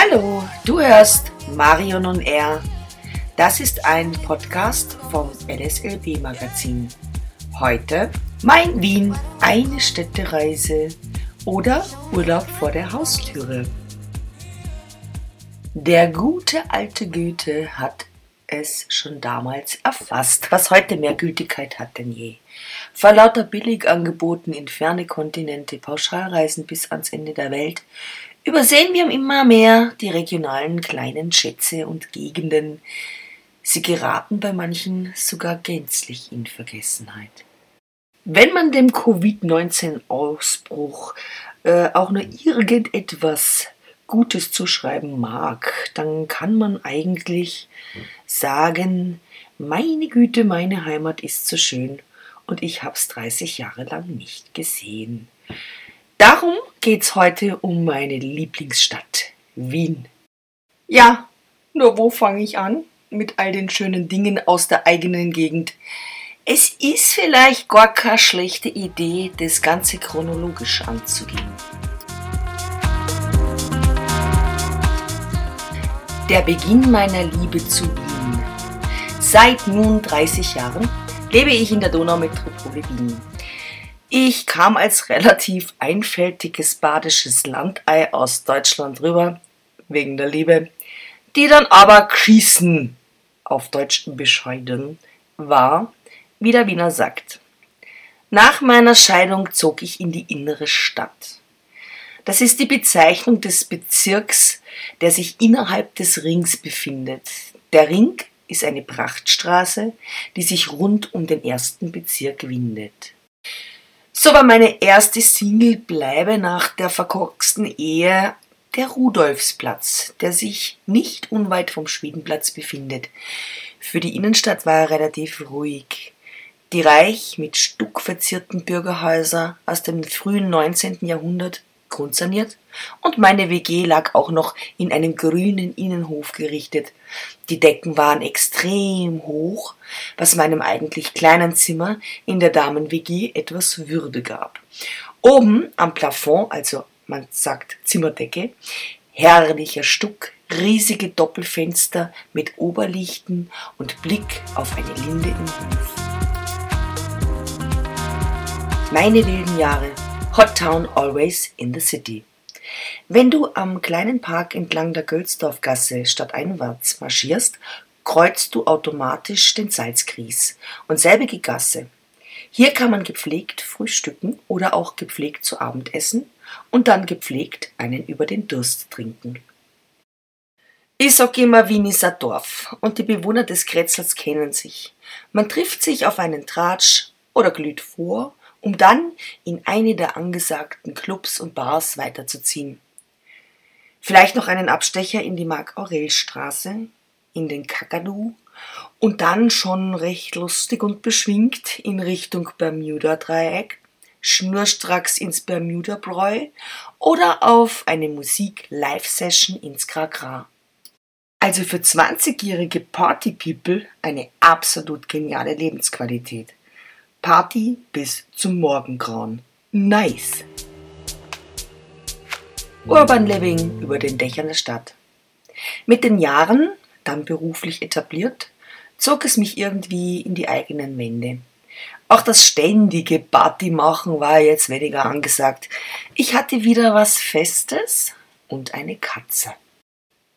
Hallo, du hörst Marion und R. Das ist ein Podcast vom LSLB Magazin. Heute mein Wien, eine Städtereise oder Urlaub vor der Haustüre. Der gute alte Goethe hat es schon damals erfasst, was heute mehr Gültigkeit hat denn je. Vor lauter Billigangeboten in ferne Kontinente, Pauschalreisen bis ans Ende der Welt, übersehen wir immer mehr die regionalen kleinen Schätze und Gegenden. Sie geraten bei manchen sogar gänzlich in Vergessenheit. Wenn man dem Covid-19-Ausbruch äh, auch nur irgendetwas Gutes zuschreiben mag, dann kann man eigentlich sagen, meine Güte, meine Heimat ist so schön und ich hab's 30 Jahre lang nicht gesehen. Darum geht's heute um meine Lieblingsstadt, Wien. Ja, nur wo fange ich an? Mit all den schönen Dingen aus der eigenen Gegend. Es ist vielleicht gar keine schlechte Idee, das Ganze chronologisch anzugehen. Der Beginn meiner Liebe zu Wien. Seit nun 30 Jahren lebe ich in der Donaumetropole Wien. Ich kam als relativ einfältiges badisches Landei aus Deutschland rüber, wegen der Liebe, die dann aber schießen, auf Deutsch bescheiden, war wie der Wiener sagt. Nach meiner Scheidung zog ich in die innere Stadt. Das ist die Bezeichnung des Bezirks, der sich innerhalb des Rings befindet. Der Ring ist eine Prachtstraße, die sich rund um den ersten Bezirk windet. So war meine erste Single Bleibe nach der verkorksten Ehe der Rudolfsplatz, der sich nicht unweit vom Schwedenplatz befindet. Für die Innenstadt war er relativ ruhig. Die reich mit Stuck verzierten Bürgerhäuser aus dem frühen 19. Jahrhundert grundsaniert und meine WG lag auch noch in einem grünen Innenhof gerichtet. Die Decken waren extrem hoch, was meinem eigentlich kleinen Zimmer in der Damen-WG etwas Würde gab. Oben am Plafond, also man sagt Zimmerdecke, herrlicher Stuck, riesige Doppelfenster mit Oberlichten und Blick auf eine Linde im Hof. Meine wilden Jahre. Hot Town always in the city. Wenn du am kleinen Park entlang der Gölzdorfgasse stadteinwärts marschierst, kreuzt du automatisch den Salzkries und selbige Gasse. Hier kann man gepflegt frühstücken oder auch gepflegt zu Abend essen und dann gepflegt einen über den Durst trinken. Ich sag immer, Wien Dorf und die Bewohner des Kretzels kennen sich. Man trifft sich auf einen Tratsch oder glüht vor um dann in eine der angesagten Clubs und Bars weiterzuziehen. Vielleicht noch einen Abstecher in die Mark-Aurel-Straße, in den Kakadu und dann schon recht lustig und beschwingt in Richtung Bermuda-Dreieck, schnurstracks ins Bermuda-Bräu oder auf eine Musik-Live-Session ins Krakra. Also für 20-jährige Party-People eine absolut geniale Lebensqualität. Party bis zum Morgengrauen. Nice! Urban Living über den Dächern der Stadt. Mit den Jahren, dann beruflich etabliert, zog es mich irgendwie in die eigenen Wände. Auch das ständige Partymachen war jetzt weniger angesagt. Ich hatte wieder was Festes und eine Katze.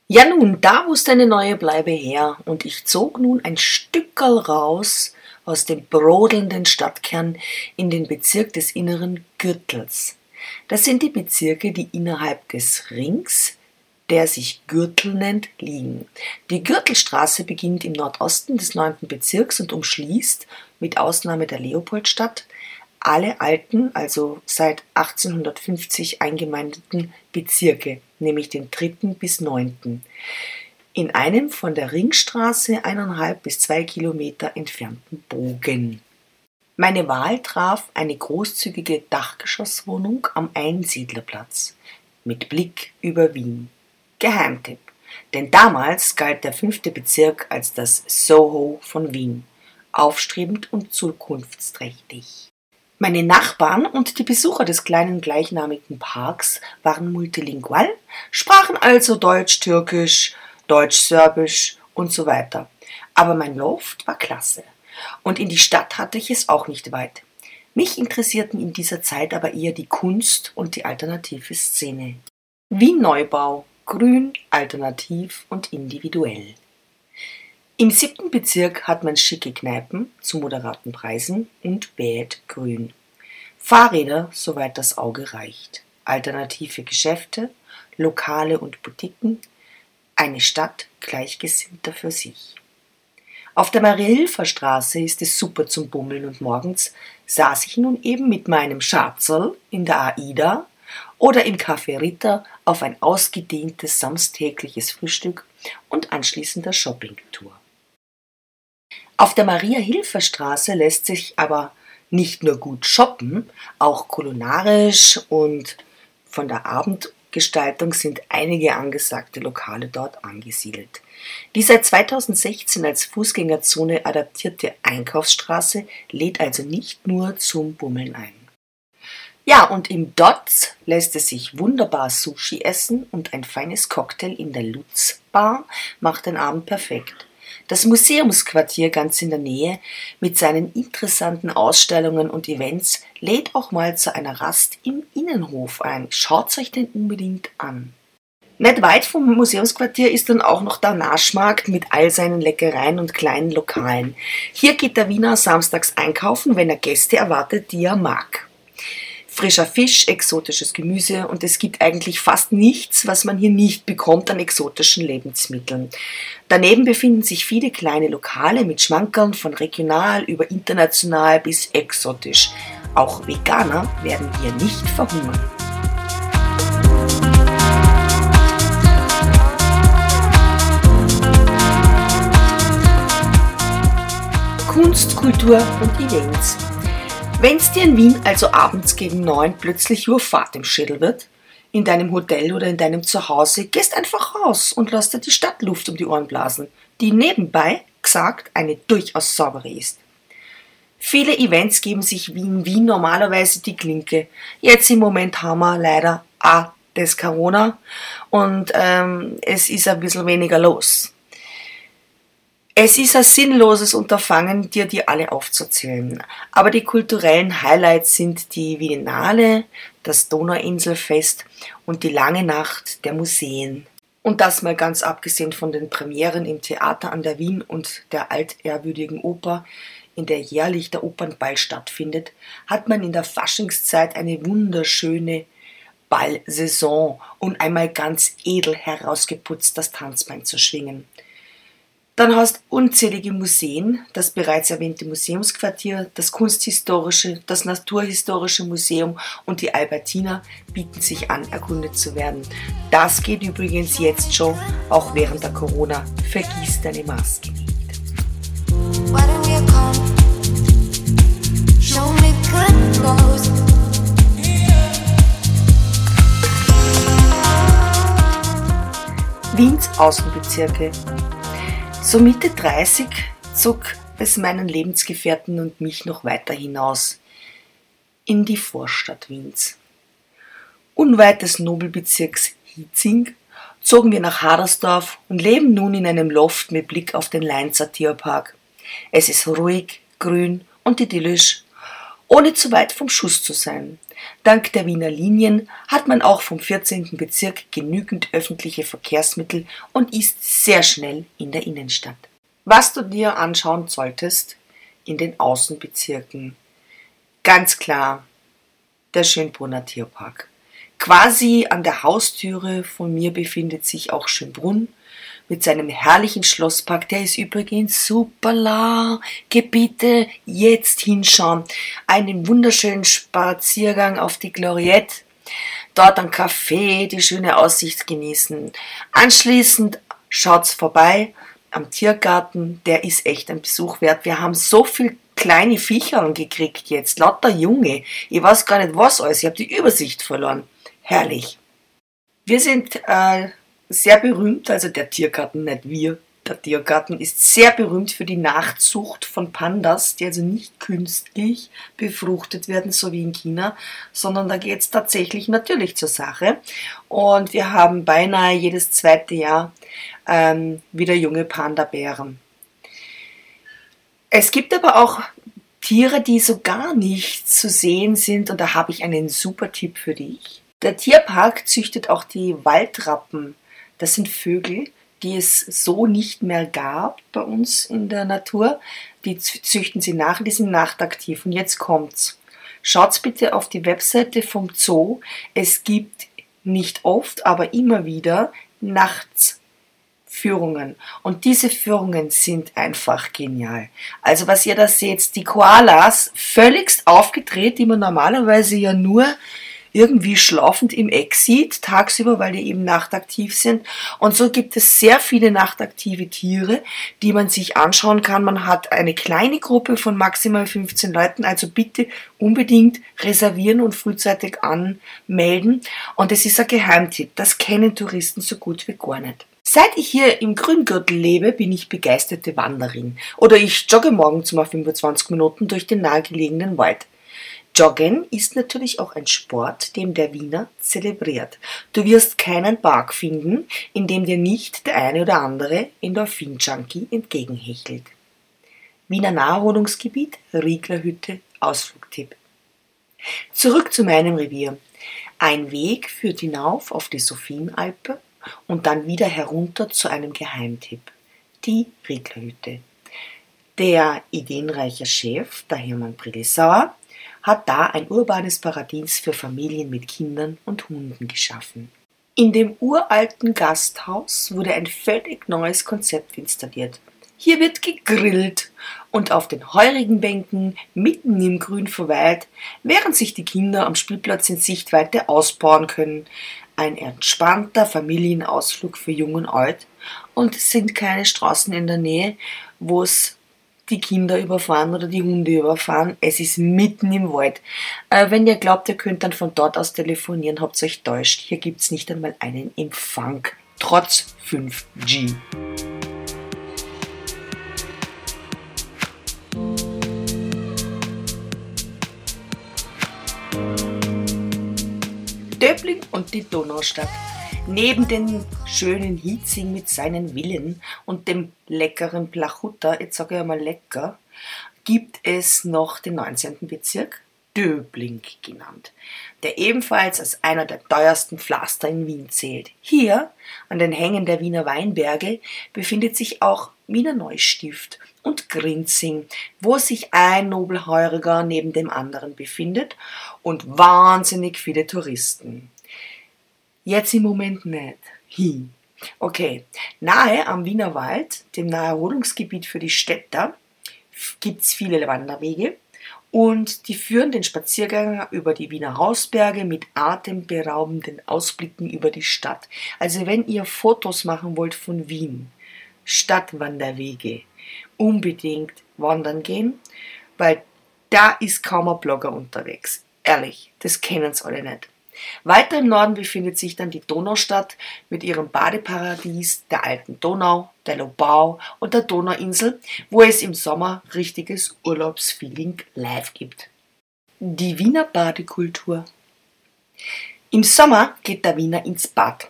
Ja nun, da musste eine neue Bleibe her, und ich zog nun ein Stückerl raus aus dem brodelnden Stadtkern in den Bezirk des inneren Gürtels. Das sind die Bezirke, die innerhalb des Rings, der sich Gürtel nennt, liegen. Die Gürtelstraße beginnt im Nordosten des 9. Bezirks und umschließt, mit Ausnahme der Leopoldstadt, alle alten, also seit 1850 eingemeindeten Bezirke, nämlich den dritten bis neunten in einem von der Ringstraße eineinhalb bis zwei Kilometer entfernten Bogen. Meine Wahl traf eine großzügige Dachgeschosswohnung am Einsiedlerplatz mit Blick über Wien. Geheimtipp, denn damals galt der fünfte Bezirk als das Soho von Wien, aufstrebend und zukunftsträchtig. Meine Nachbarn und die Besucher des kleinen gleichnamigen Parks waren multilingual, sprachen also Deutsch, Türkisch, Deutsch, Serbisch und so weiter. Aber mein Loft war klasse. Und in die Stadt hatte ich es auch nicht weit. Mich interessierten in dieser Zeit aber eher die Kunst und die alternative Szene. Wien Neubau, grün, alternativ und individuell. Im siebten Bezirk hat man schicke Kneipen zu moderaten Preisen und bäht grün. Fahrräder, soweit das Auge reicht. Alternative Geschäfte, Lokale und Boutiquen. Eine Stadt gleichgesinnter für sich. Auf der Marie-Hilfer Straße ist es super zum Bummeln und morgens saß ich nun eben mit meinem Schatzerl in der AIDA oder im Café Ritter auf ein ausgedehntes samstägliches Frühstück und anschließender Shoppingtour. Auf der Maria-Hilfer-Straße lässt sich aber nicht nur gut shoppen, auch kulinarisch und von der Abendgestaltung sind einige angesagte Lokale dort angesiedelt. Die seit 2016 als Fußgängerzone adaptierte Einkaufsstraße lädt also nicht nur zum Bummeln ein. Ja, und im Dots lässt es sich wunderbar Sushi essen und ein feines Cocktail in der Lutz Bar macht den Abend perfekt. Das Museumsquartier ganz in der Nähe mit seinen interessanten Ausstellungen und Events lädt auch mal zu einer Rast im Innenhof ein. Schaut euch den unbedingt an. Nicht weit vom Museumsquartier ist dann auch noch der Naschmarkt mit all seinen Leckereien und kleinen Lokalen. Hier geht der Wiener samstags einkaufen, wenn er Gäste erwartet, die er mag frischer Fisch, exotisches Gemüse und es gibt eigentlich fast nichts, was man hier nicht bekommt an exotischen Lebensmitteln. Daneben befinden sich viele kleine Lokale mit Schmankern von regional über international bis exotisch. Auch Veganer werden hier nicht verhungern. Kunst, Kultur und Events. Wenn's dir in Wien also abends gegen neun plötzlich Fahrt im Schädel wird, in deinem Hotel oder in deinem Zuhause, gehst einfach raus und lass dir die Stadtluft um die Ohren blasen, die nebenbei gesagt eine durchaus saubere ist. Viele Events geben sich wie in Wien normalerweise die Klinke. Jetzt im Moment haben wir leider A, das Corona und ähm, es ist ein bisschen weniger los. Es ist ein sinnloses Unterfangen, dir die alle aufzuzählen. Aber die kulturellen Highlights sind die Biennale, das Donauinselfest und die lange Nacht der Museen. Und das mal ganz abgesehen von den Premieren im Theater an der Wien und der altehrwürdigen Oper, in der jährlich der Opernball stattfindet, hat man in der Faschingszeit eine wunderschöne Ballsaison und einmal ganz edel herausgeputzt das Tanzbein zu schwingen. Dann hast unzählige Museen, das bereits erwähnte Museumsquartier, das Kunsthistorische, das Naturhistorische Museum und die Albertina bieten sich an, erkundet zu werden. Das geht übrigens jetzt schon, auch während der Corona. Vergiss deine Maske nicht. Wiens Außenbezirke so Mitte 30 zog es meinen Lebensgefährten und mich noch weiter hinaus in die Vorstadt Wiens. Unweit des Nobelbezirks Hietzing zogen wir nach Hadersdorf und leben nun in einem Loft mit Blick auf den Leinzer Tierpark. Es ist ruhig, grün und idyllisch, ohne zu weit vom Schuss zu sein. Dank der Wiener Linien hat man auch vom 14. Bezirk genügend öffentliche Verkehrsmittel und ist sehr schnell in der Innenstadt. Was du dir anschauen solltest in den Außenbezirken. Ganz klar der Schönbrunner Tierpark. Quasi an der Haustüre von mir befindet sich auch Schönbrunn mit seinem herrlichen Schlosspark. Der ist übrigens super la. Gebiete jetzt hinschauen. Einen wunderschönen Spaziergang auf die Gloriette. Dort ein Café, die schöne Aussicht genießen. Anschließend schaut's vorbei am Tiergarten. Der ist echt ein Besuch wert. Wir haben so viel kleine Viecher gekriegt jetzt. Lauter Junge. Ich weiß gar nicht was alles. Ich habe die Übersicht verloren. Herrlich. Wir sind äh, sehr berühmt, also der Tiergarten, nicht wir, Der Tiergarten ist sehr berühmt für die Nachzucht von Pandas, die also nicht künstlich befruchtet werden, so wie in China, sondern da geht es tatsächlich natürlich zur Sache. Und wir haben beinahe jedes zweite Jahr ähm, wieder junge Panda-Bären. Es gibt aber auch Tiere, die so gar nicht zu sehen sind und da habe ich einen super Tipp für dich. Der Tierpark züchtet auch die Waldrappen. Das sind Vögel, die es so nicht mehr gab bei uns in der Natur. Die züchten sie nach, die sind nachtaktiv. Und jetzt kommt's. Schaut bitte auf die Webseite vom Zoo. Es gibt nicht oft, aber immer wieder nachts Führungen. Und diese Führungen sind einfach genial. Also was ihr da seht, die Koalas völligst aufgedreht, die man normalerweise ja nur irgendwie schlafend im Eck sieht, tagsüber, weil die eben nachtaktiv sind. Und so gibt es sehr viele nachtaktive Tiere, die man sich anschauen kann. Man hat eine kleine Gruppe von maximal 15 Leuten, also bitte unbedingt reservieren und frühzeitig anmelden. Und es ist ein Geheimtipp, das kennen Touristen so gut wie gar nicht. Seit ich hier im Grüngürtel lebe, bin ich begeisterte Wanderin. Oder ich jogge morgens mal 25 Minuten durch den nahegelegenen Wald. Joggen ist natürlich auch ein Sport, den der Wiener zelebriert. Du wirst keinen Park finden, in dem dir nicht der eine oder andere Endorphin-Junkie entgegenhechelt. Wiener Naherholungsgebiet, Rieglerhütte, Ausflugtipp. Zurück zu meinem Revier. Ein Weg führt hinauf auf die Sophienalpe und dann wieder herunter zu einem Geheimtipp. Die Rieglerhütte. Der ideenreiche Chef, der Hermann Brillisauer, hat da ein urbanes Paradies für Familien mit Kindern und Hunden geschaffen. In dem uralten Gasthaus wurde ein völlig neues Konzept installiert. Hier wird gegrillt und auf den heurigen Bänken mitten im Grün verweilt, während sich die Kinder am Spielplatz in Sichtweite ausbauen können. Ein entspannter Familienausflug für Jung und Alt und es sind keine Straßen in der Nähe, wo es die Kinder überfahren oder die Hunde überfahren. Es ist mitten im Wald. Äh, wenn ihr glaubt, ihr könnt dann von dort aus telefonieren, habt euch täuscht. Hier gibt es nicht einmal einen Empfang, trotz 5G. Döbling und die Donaustadt. Neben den schönen Hietzing mit seinen Villen und dem leckeren Plachutta, jetzt sage ich einmal lecker, gibt es noch den 19. Bezirk, Döbling genannt, der ebenfalls als einer der teuersten Pflaster in Wien zählt. Hier, an den Hängen der Wiener Weinberge, befindet sich auch Wiener Neustift und Grinzing, wo sich ein Nobelheuriger neben dem anderen befindet und wahnsinnig viele Touristen. Jetzt im Moment nicht. Hi. Okay, nahe am Wiener Wald, dem Naherholungsgebiet für die Städter, gibt es viele Wanderwege und die führen den Spaziergänger über die Wiener Hausberge mit atemberaubenden Ausblicken über die Stadt. Also wenn ihr Fotos machen wollt von Wien, Stadtwanderwege, unbedingt wandern gehen, weil da ist kaum ein Blogger unterwegs. Ehrlich, das kennen sie alle nicht. Weiter im Norden befindet sich dann die Donaustadt mit ihrem Badeparadies, der alten Donau, der Lobau und der Donauinsel, wo es im Sommer richtiges Urlaubsfeeling live gibt. Die Wiener Badekultur. Im Sommer geht der Wiener ins Bad.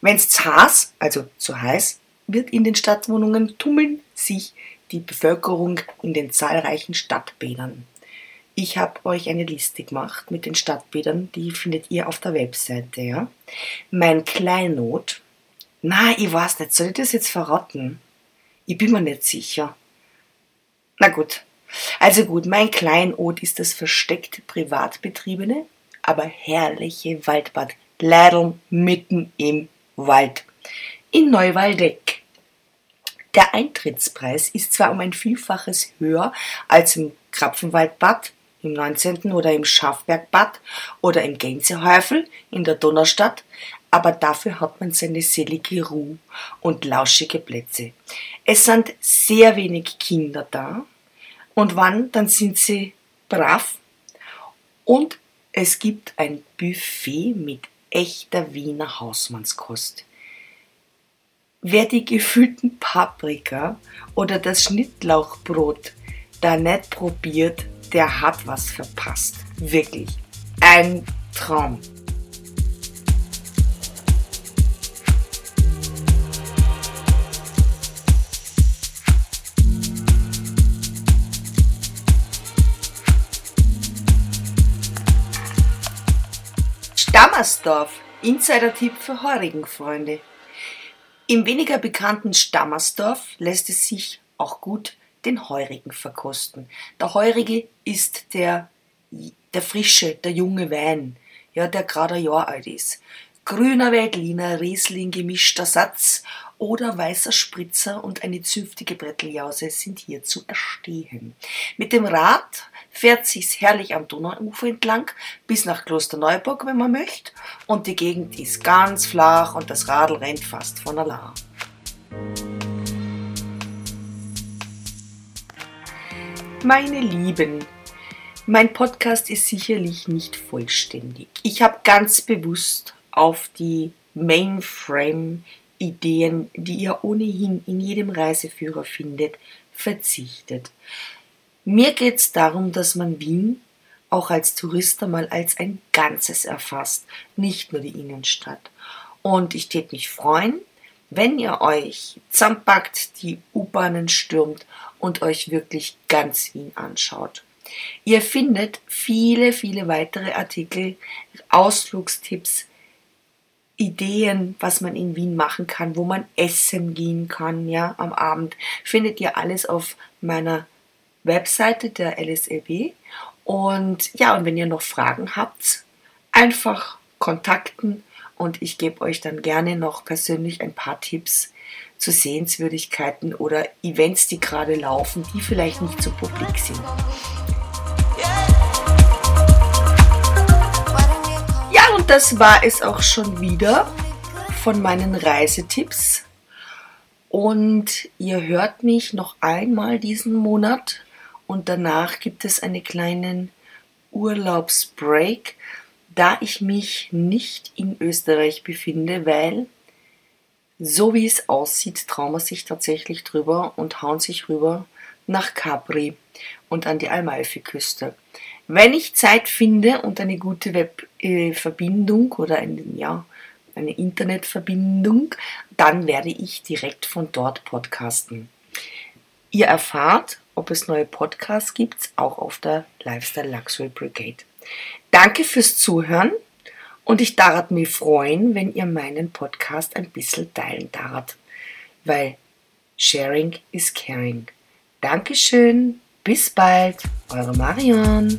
Wenn's zu heiß, also zu heiß, wird in den Stadtwohnungen tummeln sich die Bevölkerung in den zahlreichen Stadtbädern. Ich habe euch eine Liste gemacht mit den Stadtbädern, die findet ihr auf der Webseite. Ja? Mein Kleinod. Na, ich weiß nicht, soll ich das jetzt verraten? Ich bin mir nicht sicher. Na gut. Also gut, mein Kleinod ist das versteckte privat betriebene, aber herrliche Waldbad. Leider mitten im Wald. In Neuwaldeck. Der Eintrittspreis ist zwar um ein Vielfaches höher als im Krapfenwaldbad, im 19. oder im Schafbergbad oder im Gänsehäufel in der Donaustadt, aber dafür hat man seine selige Ruhe und lauschige Plätze. Es sind sehr wenig Kinder da und wann, dann sind sie brav und es gibt ein Buffet mit echter Wiener Hausmannskost. Wer die gefüllten Paprika oder das Schnittlauchbrot da nicht probiert, der hat was verpasst. Wirklich. Ein Traum. Stammersdorf. Insider-Tipp für Heurigenfreunde. Im weniger bekannten Stammersdorf lässt es sich auch gut den Heurigen verkosten. Der Heurige ist der, der frische, der junge Wein, ja, der gerade ein Jahr alt ist. Grüner Veltliner, Riesling gemischter Satz oder weißer Spritzer und eine zünftige Bretteljause sind hier zu erstehen. Mit dem Rad fährt sich's herrlich am Donauufer entlang bis nach Klosterneuburg, wenn man möchte, und die Gegend ist ganz flach und das Radl rennt fast von allein. Meine Lieben, mein Podcast ist sicherlich nicht vollständig. Ich habe ganz bewusst auf die Mainframe-Ideen, die ihr ohnehin in jedem Reiseführer findet, verzichtet. Mir geht es darum, dass man Wien auch als Tourist einmal als ein Ganzes erfasst, nicht nur die Innenstadt. Und ich tät mich freuen, wenn ihr euch zusammenpackt, die U-Bahnen stürmt und euch wirklich ganz Wien anschaut. Ihr findet viele, viele weitere Artikel, Ausflugstipps, Ideen, was man in Wien machen kann, wo man essen gehen kann, ja, am Abend. Findet ihr alles auf meiner Webseite der LSLB. Und ja, und wenn ihr noch Fragen habt, einfach kontakten und ich gebe euch dann gerne noch persönlich ein paar Tipps zu Sehenswürdigkeiten oder Events, die gerade laufen, die vielleicht nicht so publik sind. Ja, und das war es auch schon wieder von meinen Reisetipps. Und ihr hört mich noch einmal diesen Monat und danach gibt es einen kleinen Urlaubsbreak da ich mich nicht in Österreich befinde, weil so wie es aussieht, trauen wir sich tatsächlich drüber und hauen sich rüber nach Capri und an die Amalfi-Küste. Wenn ich Zeit finde und eine gute Webverbindung oder eine, ja, eine Internetverbindung, dann werde ich direkt von dort podcasten. Ihr erfahrt, ob es neue Podcasts gibt, auch auf der Lifestyle Luxury Brigade. Danke fürs Zuhören und ich darf mich freuen, wenn ihr meinen Podcast ein bisschen teilen darf, weil Sharing is Caring. Dankeschön, bis bald, eure Marion.